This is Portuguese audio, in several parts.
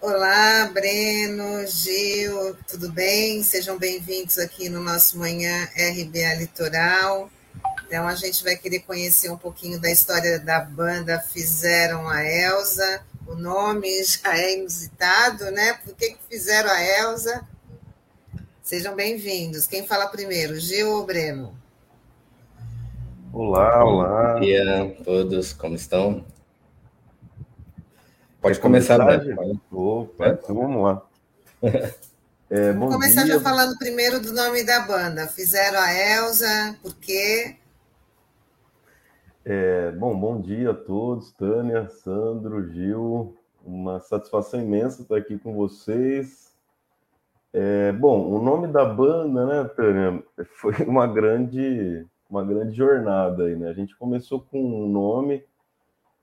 Olá, Breno, Gil, tudo bem? Sejam bem-vindos aqui no nosso Manhã RBA Litoral. Então, a gente vai querer conhecer um pouquinho da história da banda Fizeram a Elsa. O nome já é inusitado, né? Por que, que fizeram a Elsa? Sejam bem-vindos. Quem fala primeiro, Gil ou Breno? Olá, olá. Bom dia a todos, como estão? Pode começar, né? Opa, é? então vamos lá. É, vamos começar dia. já falando primeiro do nome da banda. Fizeram a Elsa, por quê? É, bom, bom dia a todos, Tânia, Sandro, Gil. Uma satisfação imensa estar aqui com vocês. É, bom, o nome da banda, né, Tânia, foi uma grande, uma grande jornada aí, né? A gente começou com um nome,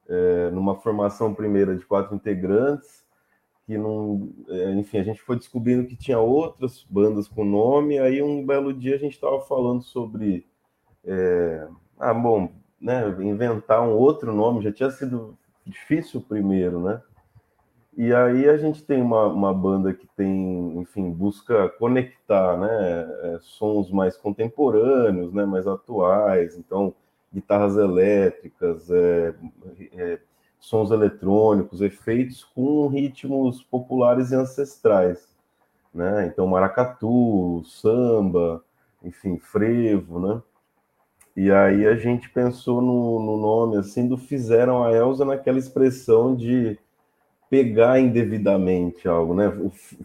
é, numa formação primeira de quatro integrantes, que não, é, enfim, a gente foi descobrindo que tinha outras bandas com nome. Aí um belo dia a gente estava falando sobre, é, ah, bom, né, inventar um outro nome, já tinha sido difícil o primeiro, né? E aí a gente tem uma, uma banda que tem, enfim, busca conectar, né, é, sons mais contemporâneos, né, mais atuais, então guitarras elétricas, é, é, sons eletrônicos, efeitos com ritmos populares e ancestrais, né? Então maracatu, samba, enfim, frevo, né? E aí a gente pensou no, no nome assim do fizeram a Elsa naquela expressão de pegar indevidamente algo, né?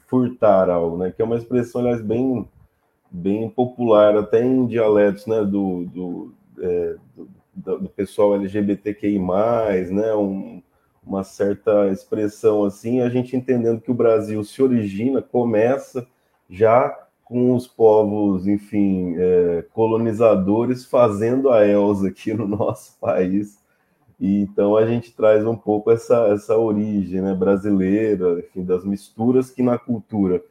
Furtar algo, né? Que é uma expressão, aliás, bem, bem popular, até em dialetos, né? Do, do, é, do, do, pessoal LGBTQI+, né? Um, uma certa expressão assim, a gente entendendo que o Brasil se origina, começa já com os povos, enfim, é, colonizadores fazendo a Elsa aqui no nosso país. E, então a gente traz um pouco essa, essa origem né, brasileira, enfim, das misturas que na cultura,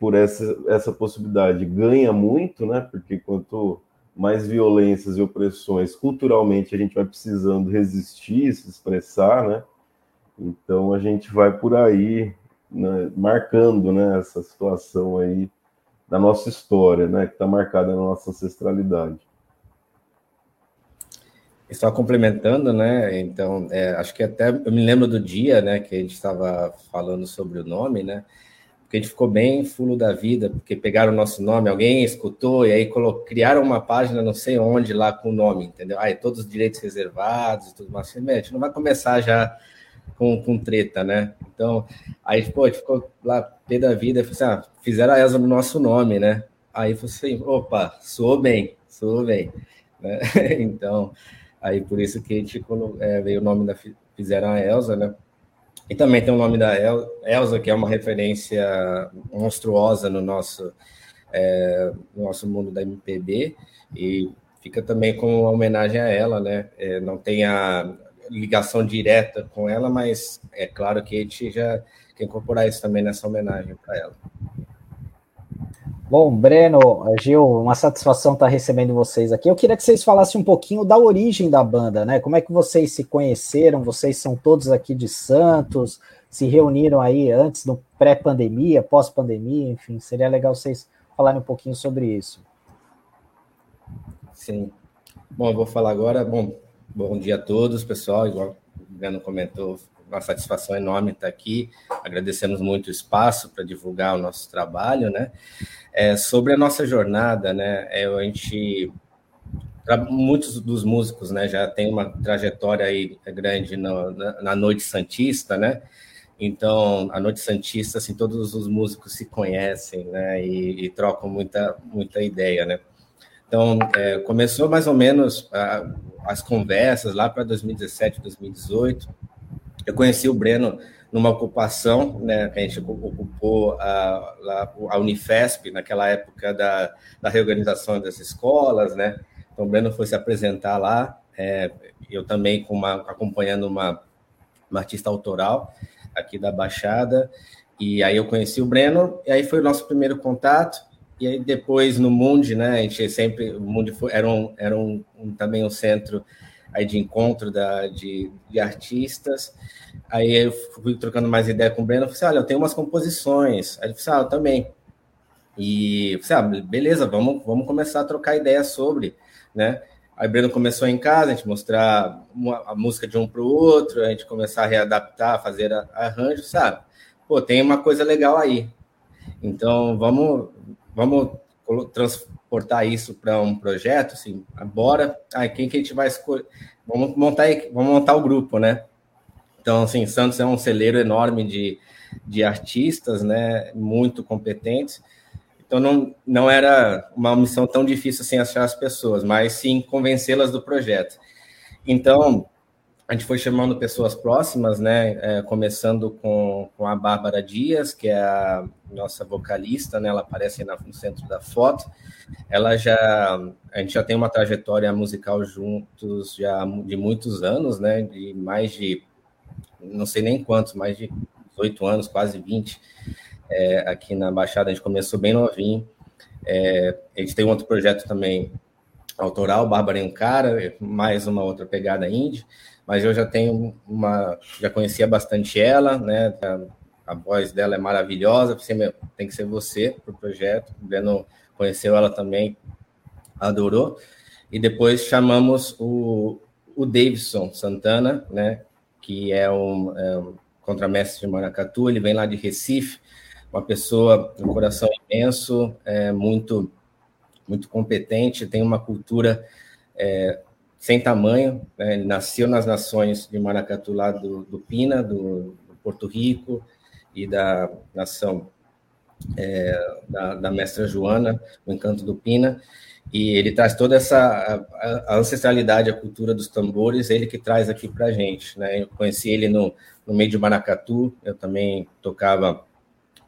por essa, essa possibilidade, ganha muito, né? Porque quanto mais violências e opressões culturalmente a gente vai precisando resistir, se expressar, né? Então a gente vai por aí né, marcando né, essa situação aí da nossa história, né, que está marcada na nossa ancestralidade. Só complementando, né? Então, é, acho que até eu me lembro do dia, né, que a gente estava falando sobre o nome, né? Porque a gente ficou bem fulo da vida, porque pegaram o nosso nome, alguém escutou e aí criaram uma página, não sei onde, lá com o nome, entendeu? Aí todos os direitos reservados e tudo mais. A gente não vai começar já com, com treta, né? Então, aí pô, ficou lá pé da vida, assim, ah, fizeram a ESA no nosso nome, né? Aí foi assim, opa, sou bem, sou bem. Né? então, aí por isso que a gente é, veio o nome da fizeram a Elsa, né? E também tem o nome da El, Elsa, que é uma referência monstruosa no nosso, é, no nosso mundo da MPB, e fica também como uma homenagem a ela, né? É, não tem a, ligação direta com ela, mas é claro que a gente já quer incorporar isso também nessa homenagem para ela. Bom, Breno, Gil, uma satisfação estar recebendo vocês aqui. Eu queria que vocês falassem um pouquinho da origem da banda, né? Como é que vocês se conheceram? Vocês são todos aqui de Santos, se reuniram aí antes do pré-pandemia, pós-pandemia, enfim, seria legal vocês falarem um pouquinho sobre isso. Sim. Bom, eu vou falar agora. Bom, Bom dia a todos, pessoal. Igual o Breno comentou, uma satisfação enorme estar aqui. Agradecemos muito o espaço para divulgar o nosso trabalho, né? É, sobre a nossa jornada, né? É, a gente muitos dos músicos, né, já tem uma trajetória aí grande na, na, na Noite Santista, né? Então, a Noite Santista, assim, todos os músicos se conhecem, né? E, e trocam muita muita ideia, né? Então, é, começou mais ou menos a, as conversas lá para 2017, 2018. Eu conheci o Breno numa ocupação, né, a gente ocupou a, a Unifesp, naquela época da, da reorganização das escolas, né? Então, o Breno foi se apresentar lá, é, eu também uma, acompanhando uma, uma artista autoral aqui da Baixada, E aí eu conheci o Breno, e aí foi o nosso primeiro contato. E aí depois no Mundi, né, a gente sempre, o Mundi foi, era, um, era um, um também um centro aí de encontro da, de, de artistas. Aí eu fui trocando mais ideia com o Breno, eu falei assim, olha, eu tenho umas composições. Aí ele falou assim, ah, eu também. E falei, ah, beleza, vamos, vamos começar a trocar ideias sobre, né? Aí o Breno começou em casa, a gente mostrar uma, a música de um para o outro, a gente começar a readaptar, fazer arranjos, sabe? Pô, tem uma coisa legal aí. Então, vamos, vamos transportar isso para um projeto, assim, bora. Ah, quem que a gente vai escolher? Vamos montar, vamos montar o grupo, né? Então, assim, Santos é um celeiro enorme de, de artistas, né? Muito competentes. Então, não, não era uma missão tão difícil assim achar as pessoas, mas sim convencê-las do projeto. Então, a gente foi chamando pessoas próximas, né? É, começando com, com a Bárbara Dias, que é a nossa vocalista, né? Ela aparece no centro da foto. Ela já, a gente já tem uma trajetória musical juntos já de muitos anos, né? De mais de, não sei nem quantos, mais de 18 anos, quase 20, é, aqui na Baixada. A gente começou bem novinho. É, a gente tem um outro projeto também autoral, Bárbara Encara, mais uma outra pegada indie mas eu já tenho uma, já conhecia bastante ela, né? A, a voz dela é maravilhosa, tem que ser você para o projeto. O Breno conheceu ela também, adorou. E depois chamamos o, o Davidson Santana, né? Que é um, é um contramestre de Maracatu, ele vem lá de Recife, uma pessoa um coração imenso, é, muito muito competente, tem uma cultura é, sem tamanho. Né? Ele nasceu nas nações de Maracatu, lá do, do Pina, do, do, Porto Rico, e da nação é, da, da, mestra Joana, o Encanto do Pina. E ele traz toda essa a, a ancestralidade, a cultura dos tambores, ele que traz aqui para a gente. Né? Eu conheci ele no, no meio de Maracatu, eu também tocava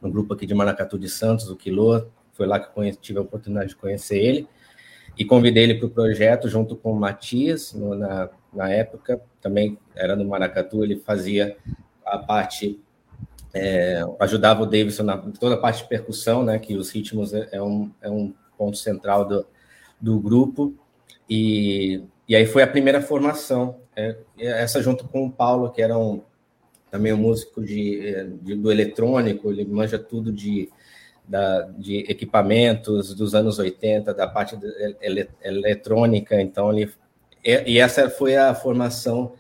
no grupo aqui de Maracatu de Santos, o Quilô, foi lá que conheci, tive a oportunidade de conhecer ele. E convidei ele para o projeto junto com o Matias, no, na, na época, também era no Maracatu, ele fazia a parte, é, ajudava o Davidson na toda a parte de percussão, né, que os ritmos é, é um, é um ponto central do, do grupo, e, e aí foi a primeira formação, é, essa junto com o Paulo, que era um, também um músico de, de, do eletrônico, ele manja tudo de da, de equipamentos dos anos 80, da parte ele, eletrônica, então ele e essa foi a formação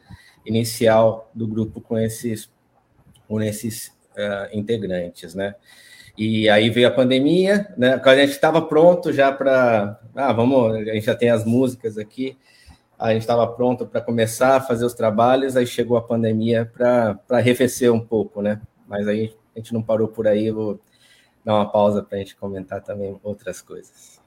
inicial do grupo com esses com esses uh, integrantes, né? E aí veio a pandemia, né? A gente estava pronto já para, ah, vamos, a gente já tem as músicas aqui, a gente estava pronto para começar a fazer os trabalhos, aí chegou a pandemia para arrefecer um pouco, né? Mas aí a gente não parou por aí, dar uma pausa para a gente comentar também outras coisas.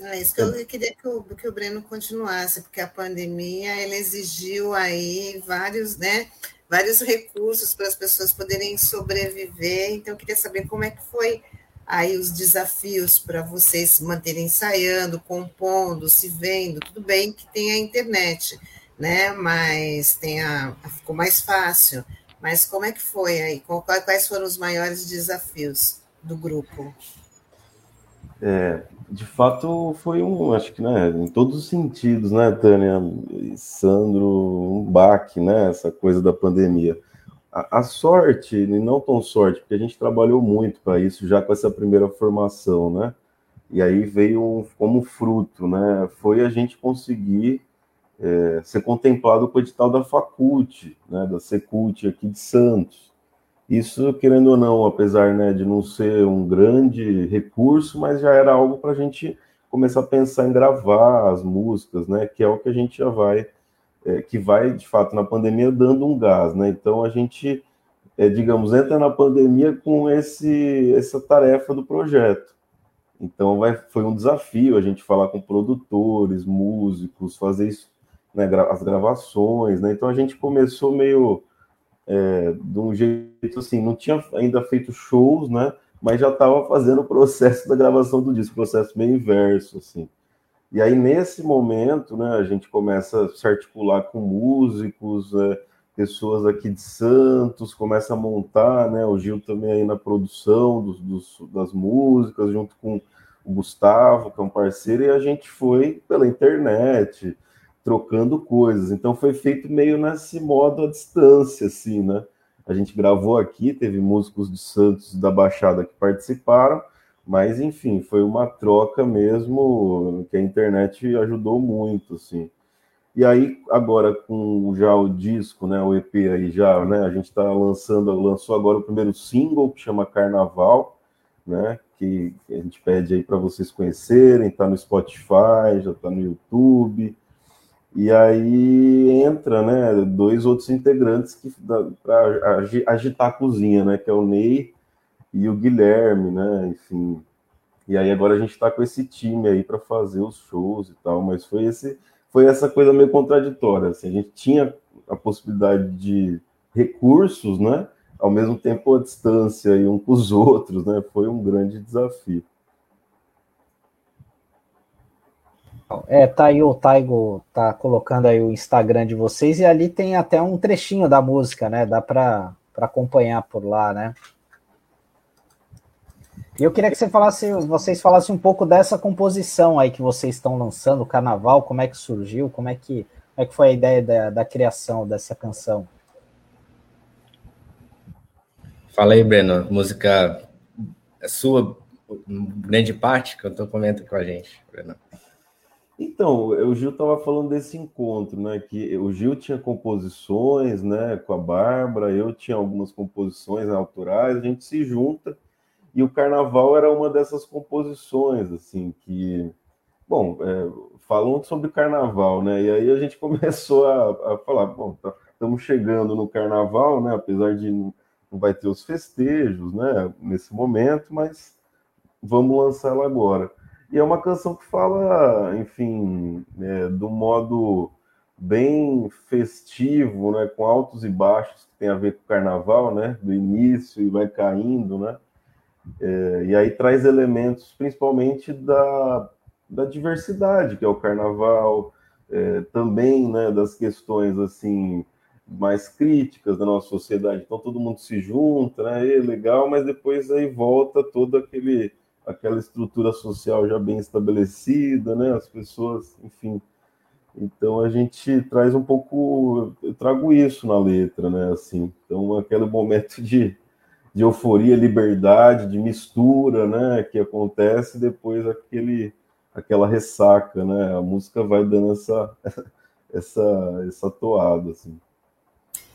É isso que eu queria que o, que o Breno continuasse, porque a pandemia ele exigiu aí vários, né, vários recursos para as pessoas poderem sobreviver. Então, eu queria saber como é que foi aí os desafios para vocês se manterem ensaiando, compondo, se vendo. Tudo bem que tem a internet, né? Mas tem a, ficou mais fácil. Mas como é que foi aí? Quais foram os maiores desafios? Do grupo? É, de fato foi um, acho que, né, em todos os sentidos, né, Tânia, Sandro, um baque, né, essa coisa da pandemia. A, a sorte, e não tão sorte, porque a gente trabalhou muito para isso já com essa primeira formação, né, e aí veio como fruto, né, foi a gente conseguir é, ser contemplado com o edital da Faculte, né, da Secult aqui de Santos, isso, querendo ou não, apesar né, de não ser um grande recurso, mas já era algo para a gente começar a pensar em gravar as músicas, né? Que é o que a gente já vai, é, que vai, de fato, na pandemia dando um gás, né? Então a gente, é, digamos, entra na pandemia com esse, essa tarefa do projeto. Então vai, foi um desafio a gente falar com produtores, músicos, fazer isso, né, as gravações, né? Então a gente começou meio é, de um jeito assim, não tinha ainda feito shows, né? Mas já estava fazendo o processo da gravação do disco, processo meio inverso, assim. E aí, nesse momento, né, a gente começa a se articular com músicos, é, pessoas aqui de Santos, começa a montar, né? O Gil também aí na produção dos, dos, das músicas, junto com o Gustavo, que é um parceiro, e a gente foi pela internet, trocando coisas. Então foi feito meio nesse modo à distância, assim, né? A gente gravou aqui, teve músicos de Santos da Baixada que participaram, mas enfim, foi uma troca mesmo que a internet ajudou muito, assim. E aí, agora com já o disco, né, o EP aí já, né, a gente está lançando, lançou agora o primeiro single que chama Carnaval, né, que a gente pede aí para vocês conhecerem, tá no Spotify, já tá no YouTube. E aí entra, né, dois outros integrantes que para agitar a cozinha, né, que é o Ney e o Guilherme, né, enfim. E aí agora a gente está com esse time aí para fazer os shows e tal, mas foi esse foi essa coisa meio contraditória. Assim, a gente tinha a possibilidade de recursos, né? Ao mesmo tempo a distância e um com os outros, né? Foi um grande desafio. É, tá aí o Taigo tá colocando aí o Instagram de vocês e ali tem até um trechinho da música, né? Dá para acompanhar por lá, né? E eu queria que você falasse, vocês falassem um pouco dessa composição aí que vocês estão lançando, o carnaval, como é que surgiu, como é que, como é que foi a ideia da, da criação dessa canção? Fala aí, Breno, música é sua, grande parte, que eu estou comentando com a gente, Breno. Então, o Gil estava falando desse encontro, né? Que o Gil tinha composições, né? Com a Bárbara, eu tinha algumas composições autorais, a gente se junta e o Carnaval era uma dessas composições, assim, que, bom, é, falando sobre Carnaval, né? E aí a gente começou a, a falar, bom, tá, estamos chegando no Carnaval, né? Apesar de não, não vai ter os festejos, né? Nesse momento, mas vamos lançá-la agora. E é uma canção que fala, enfim, é, do modo bem festivo, né, com altos e baixos, que tem a ver com o carnaval, né, do início e vai caindo, né, é, e aí traz elementos principalmente da, da diversidade, que é o carnaval, é, também né, das questões assim mais críticas da nossa sociedade. Então todo mundo se junta, né? E legal, mas depois aí volta toda aquele aquela estrutura social já bem estabelecida, né? As pessoas, enfim. Então a gente traz um pouco, eu trago isso na letra, né? Assim, então aquele momento de de euforia, liberdade, de mistura, né, que acontece depois aquele aquela ressaca, né? A música vai dando essa essa essa toada assim.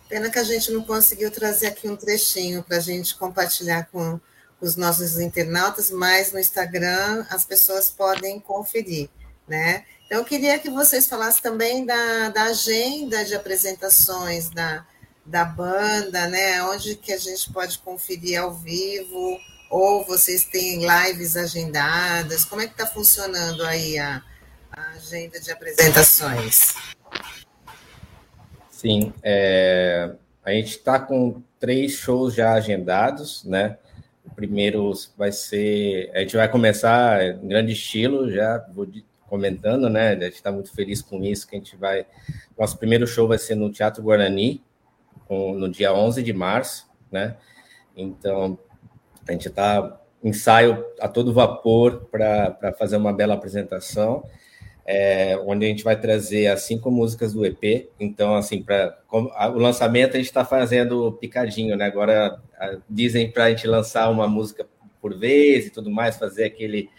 Pena que a gente não conseguiu trazer aqui um trechinho para a gente compartilhar com os nossos internautas, mas no Instagram as pessoas podem conferir, né? Então, eu queria que vocês falassem também da, da agenda de apresentações da, da banda, né? Onde que a gente pode conferir ao vivo, ou vocês têm lives agendadas? Como é que está funcionando aí a, a, agenda de apresentações? Sim, é, a gente está com três shows já agendados, né? Primeiro vai ser, a gente vai começar em grande estilo, já vou comentando, né? A gente está muito feliz com isso, que a gente vai. Nosso primeiro show vai ser no Teatro Guarani, no dia 11 de março, né? Então, a gente está ensaio a todo vapor para fazer uma bela apresentação, é, onde a gente vai trazer as cinco músicas do EP. Então, assim, para o lançamento a gente está fazendo picadinho, né? Agora a, dizem para a gente lançar uma música por vez e tudo mais, fazer aquele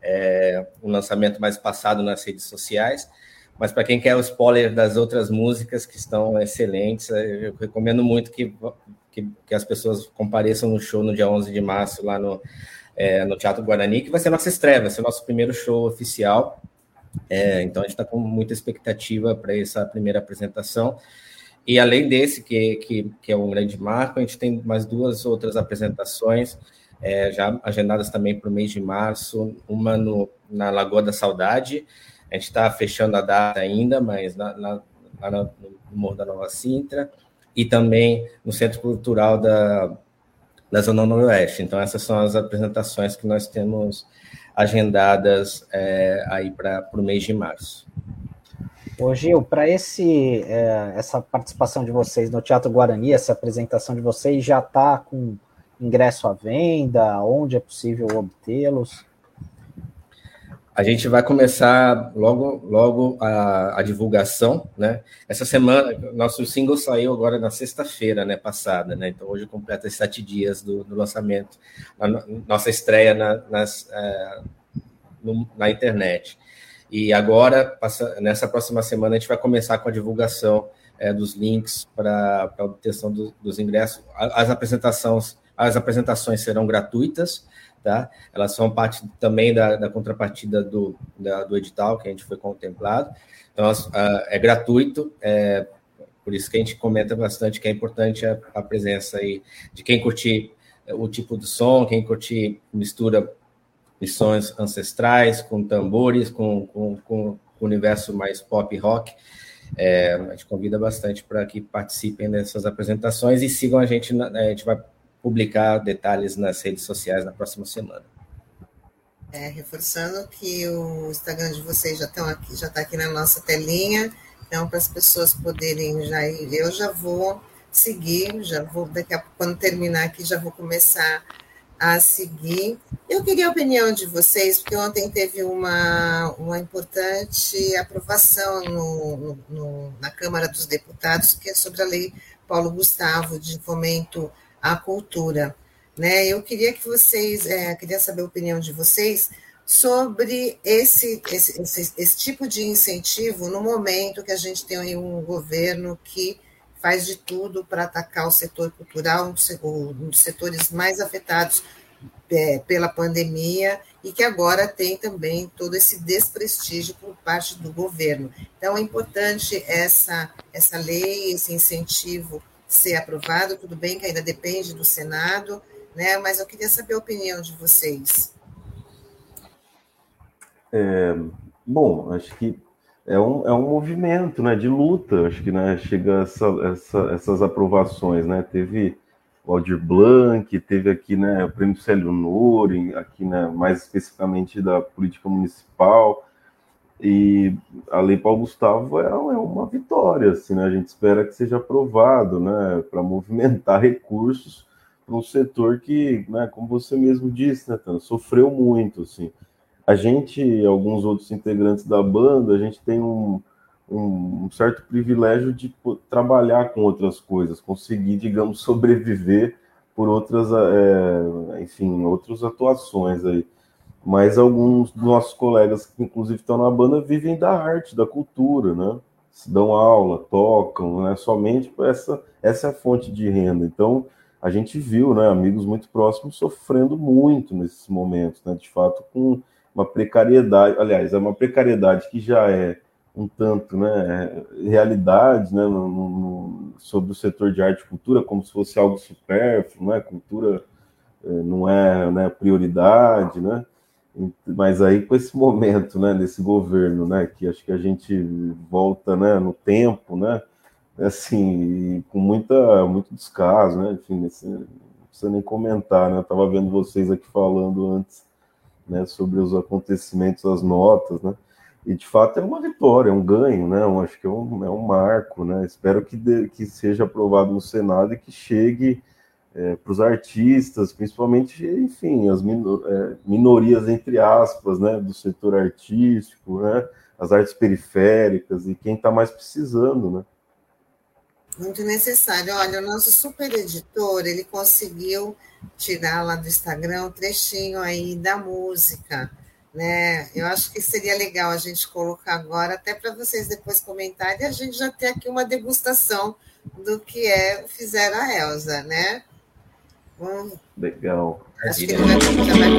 é, um lançamento mais passado nas redes sociais. Mas para quem quer o spoiler das outras músicas que estão excelentes, eu recomendo muito que, que, que as pessoas compareçam no show no dia 11 de março lá no, é, no Teatro Guarani, que vai ser nossa estreia, vai ser nosso primeiro show oficial. É, então a gente está com muita expectativa para essa primeira apresentação. E além desse, que, que, que, é um grande marco, a gente tem mais duas outras apresentações é, já agendadas também para o mês de março, uma no, na Lagoa da Saudade, a gente está fechando a data ainda, mas na, na, lá no Morro da Nova Sintra e também no Centro Cultural da, da Zona Noroeste. Então, essas são as apresentações que nós temos agendadas é, aí para o mês de março. Ô Gil, para esse é, essa participação de vocês no Teatro Guarani, essa apresentação de vocês já está com ingresso à venda? Onde é possível obtê-los? A gente vai começar logo, logo a, a, divulgação, né? Essa semana, nosso single saiu agora na sexta-feira, né? Passada, né? Então hoje completa sete dias do, do lançamento, a nossa estreia na, nas, é, no, na internet. E agora, passa, nessa próxima semana, a gente vai começar com a divulgação é, dos links para a obtenção do, dos ingressos. As apresentações, as apresentações serão gratuitas, tá? Elas são parte também da, da contrapartida do, da, do edital que a gente foi contemplado. Então, é gratuito, é, por isso que a gente comenta bastante que é importante a, a presença aí de quem curtir o tipo de som, quem curtir mistura missões ancestrais, com tambores, com, com, com o universo mais pop rock. É, a gente convida bastante para que participem dessas apresentações e sigam a gente. Na, a gente vai publicar detalhes nas redes sociais na próxima semana. É, reforçando que o Instagram de vocês já estão aqui, já está aqui na nossa telinha, então para as pessoas poderem já ir, eu já vou seguir, já vou daqui a quando terminar aqui, já vou começar a seguir. Eu queria a opinião de vocês, porque ontem teve uma, uma importante aprovação no, no, no, na Câmara dos Deputados, que é sobre a lei Paulo Gustavo de fomento à cultura. Né? Eu queria que vocês, é, queria saber a opinião de vocês sobre esse, esse, esse, esse tipo de incentivo no momento que a gente tem um governo que faz de tudo para atacar o setor cultural, um dos setores mais afetados é, pela pandemia e que agora tem também todo esse desprestígio por parte do governo. Então, é importante essa, essa lei, esse incentivo ser aprovado. Tudo bem que ainda depende do Senado, né? mas eu queria saber a opinião de vocês. É, bom, acho que é um, é um movimento né, de luta, acho que né, chega essa, essa, essas aprovações, né? Teve o Aldir Blanc, teve aqui né, o prêmio Célio Nori, aqui né, mais especificamente da política municipal, e a Lei Paulo Gustavo é, é uma vitória, assim, né? A gente espera que seja aprovado, né, para movimentar recursos para um setor que, né, como você mesmo disse, né, Tana, sofreu muito, assim a gente e alguns outros integrantes da banda, a gente tem um, um, um certo privilégio de trabalhar com outras coisas, conseguir, digamos, sobreviver por outras, é, enfim, outras atuações aí. Mas alguns dos nossos colegas que inclusive estão na banda vivem da arte, da cultura, né? Se dão aula, tocam, né? Somente essa essa é a fonte de renda. Então a gente viu, né, amigos muito próximos sofrendo muito nesses momentos, né? De fato com uma precariedade, aliás, é uma precariedade que já é um tanto né, realidade né, no, no, sobre o setor de arte e cultura, como se fosse algo supérfluo, né, cultura é, não é né, prioridade, né, mas aí com esse momento, né, desse governo, né, que acho que a gente volta, né, no tempo, né, assim, com muita, muito descaso, né, enfim, não precisa nem comentar, né, eu estava vendo vocês aqui falando antes, né, sobre os acontecimentos, as notas, né? E de fato é uma vitória, é um ganho, né? Acho que é um, é um marco, né? Espero que, de, que seja aprovado no Senado e que chegue é, para os artistas, principalmente, enfim, as minor, é, minorias entre aspas, né, do setor artístico, né? As artes periféricas e quem está mais precisando, né? Muito necessário. Olha, o nosso super editor, ele conseguiu tirar lá do Instagram um trechinho aí da música, né? Eu acho que seria legal a gente colocar agora, até para vocês depois comentarem, e a gente já ter aqui uma degustação do que é fizeram a Elsa, né? Bom, legal. Acho que ele vai, já vai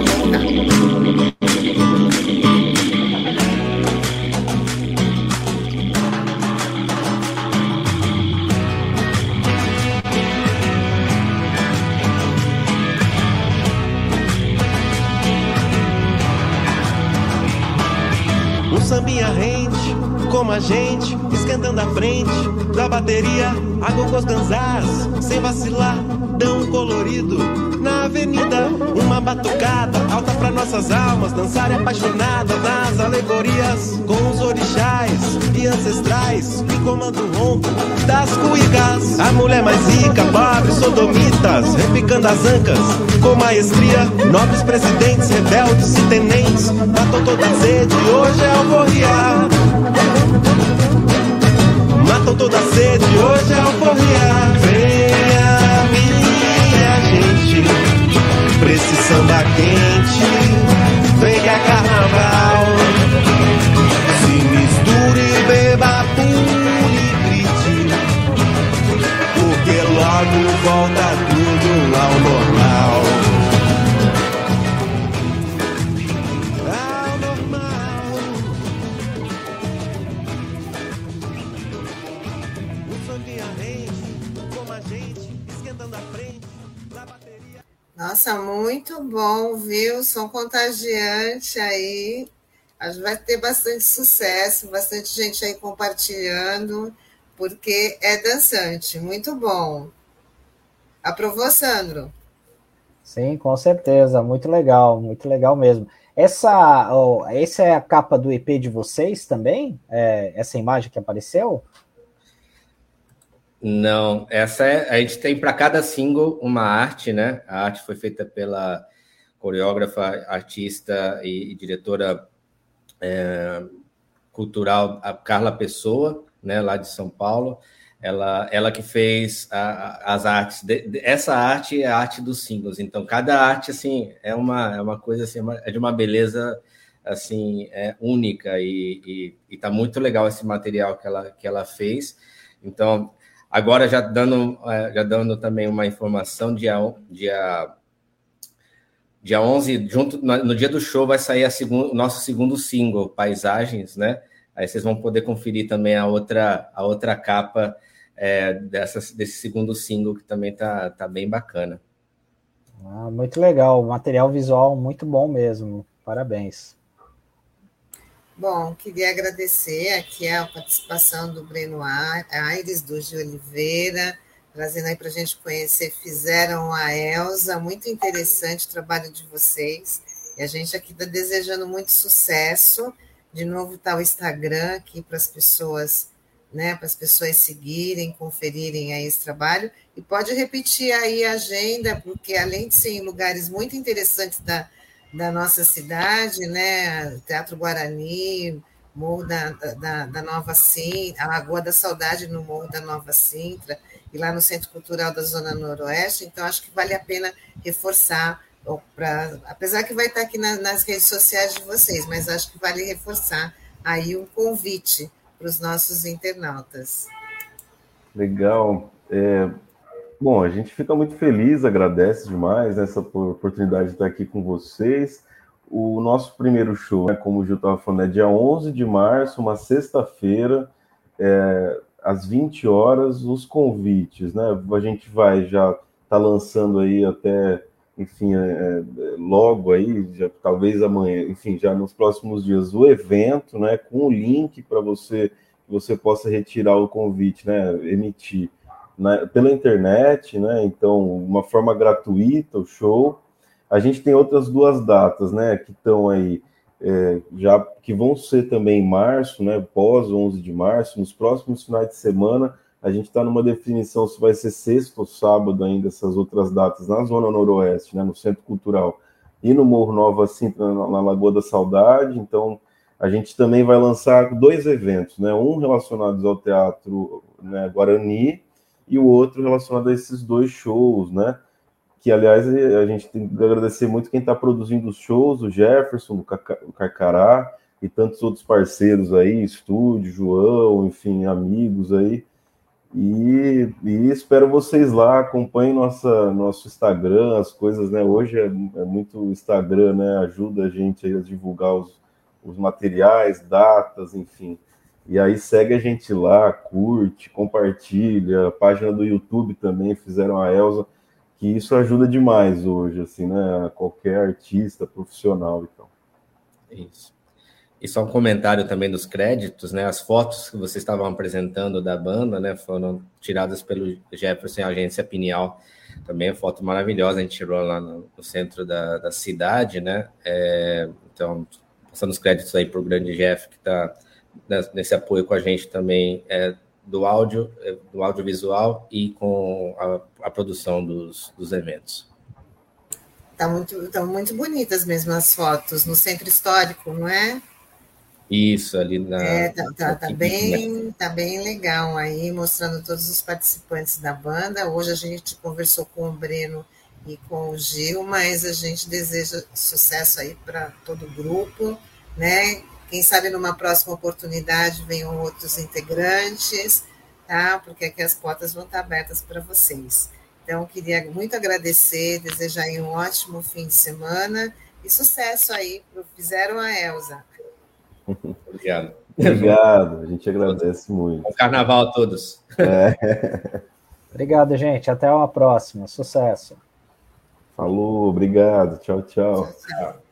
sambinha rente como a gente, esquentando a frente da bateria, a gogos ganzás, sem vacilar, colorido na avenida, uma batucada alta para nossas almas, dançar apaixonada nas alegorias, com os orixás e ancestrais, que comando ronco das cuicas, a mulher mais rica, pobre, sodomitas, repicando as ancas, com maestria, nobres presidentes, rebeldes e tenentes, matou toda a sede, hoje é alforria. Matam toda a sede, hoje é alforria. Esse samba quente. Nossa, muito bom, viu? Som contagiante aí. Acho que vai ter bastante sucesso, bastante gente aí compartilhando, porque é dançante. Muito bom. Aprovou, Sandro? Sim, com certeza. Muito legal, muito legal mesmo. Essa, oh, essa é a capa do EP de vocês também? É, essa imagem que apareceu? Não, essa é, a gente tem para cada single uma arte, né? A arte foi feita pela coreógrafa, artista e, e diretora é, cultural a Carla Pessoa, né, lá de São Paulo. Ela, ela que fez a, as artes. De, de, essa arte é a arte dos singles. Então, cada arte assim é uma é uma coisa assim, é de uma beleza assim é única e está muito legal esse material que ela que ela fez. Então, Agora, já dando, é, já dando também uma informação, dia, dia, dia 11, junto, no dia do show, vai sair o nosso segundo single, Paisagens, né? Aí vocês vão poder conferir também a outra, a outra capa é, dessa, desse segundo single, que também tá, tá bem bacana. Ah, muito legal, material visual muito bom mesmo. Parabéns. Bom, queria agradecer aqui a participação do Breno Aires, do Gil Oliveira, trazendo aí para a gente conhecer, fizeram a Elsa, muito interessante o trabalho de vocês, e a gente aqui está desejando muito sucesso, de novo está o Instagram aqui para as pessoas, né, para as pessoas seguirem, conferirem aí esse trabalho, e pode repetir aí a agenda, porque além de ser em lugares muito interessantes da da nossa cidade, né? Teatro Guarani, Morro da, da, da Nova Sintra, a Lagoa da Saudade no Morro da Nova Sintra, e lá no Centro Cultural da Zona Noroeste, então acho que vale a pena reforçar, pra, apesar que vai estar aqui na, nas redes sociais de vocês, mas acho que vale reforçar aí um convite para os nossos internautas. Legal. É, Bom, a gente fica muito feliz, agradece demais essa oportunidade de estar aqui com vocês. O nosso primeiro show, né, como o Gil estava falando, é dia 11 de março, uma sexta-feira, é, às 20 horas, os convites, né? A gente vai já tá lançando aí até, enfim, é, é, logo aí, já, talvez amanhã, enfim, já nos próximos dias, o evento, né, com o link para você, que você possa retirar o convite, né, emitir né, pela internet, né? Então, uma forma gratuita o show. A gente tem outras duas datas, né? Que estão aí é, já que vão ser também em março, né? Pós 11 de março, nos próximos finais de semana. A gente está numa definição se vai ser sexta ou sábado ainda essas outras datas na Zona Noroeste, né? No Centro Cultural e no Morro Nova Sintra, na, na Lagoa da Saudade. Então, a gente também vai lançar dois eventos, né? Um relacionado ao teatro né, Guarani e o outro relacionado a esses dois shows, né? Que, aliás, a gente tem que agradecer muito quem está produzindo os shows, o Jefferson, o Carcará, e tantos outros parceiros aí, estúdio, João, enfim, amigos aí. E, e, espero vocês lá, acompanhem nossa, nosso Instagram, as coisas, né? Hoje é, é muito Instagram, né? Ajuda a gente a divulgar os, os materiais, datas, enfim. E aí segue a gente lá, curte, compartilha, a página do YouTube também fizeram a Elsa, que isso ajuda demais hoje, assim, né? Qualquer artista profissional, então. Isso. E só um comentário também dos créditos, né? As fotos que vocês estavam apresentando da banda, né? Foram tiradas pelo Jefferson, agência Pineal. Também é foto maravilhosa, a gente tirou lá no, no centro da, da, cidade, né? É, então, passando os créditos aí para o grande Jeff, que está nesse apoio com a gente também é, do áudio, é, do audiovisual e com a, a produção dos, dos eventos. Tá muito, estão muito bonitas mesmo as fotos no centro histórico, não é? Isso, ali na. É, tá, tá, tá bem, tá bem legal aí, mostrando todos os participantes da banda. Hoje a gente conversou com o Breno e com o Gil, mas a gente deseja sucesso aí para todo o grupo, né? Quem sabe numa próxima oportunidade venham outros integrantes, tá? Porque aqui as portas vão estar abertas para vocês. Então, queria muito agradecer, desejar aí um ótimo fim de semana e sucesso aí para Fizeram a Elza. Obrigado. Obrigado, a gente agradece muito. Bom carnaval a todos. É. Obrigado, gente. Até uma próxima. Sucesso. Falou, obrigado. tchau. tchau. tchau, tchau.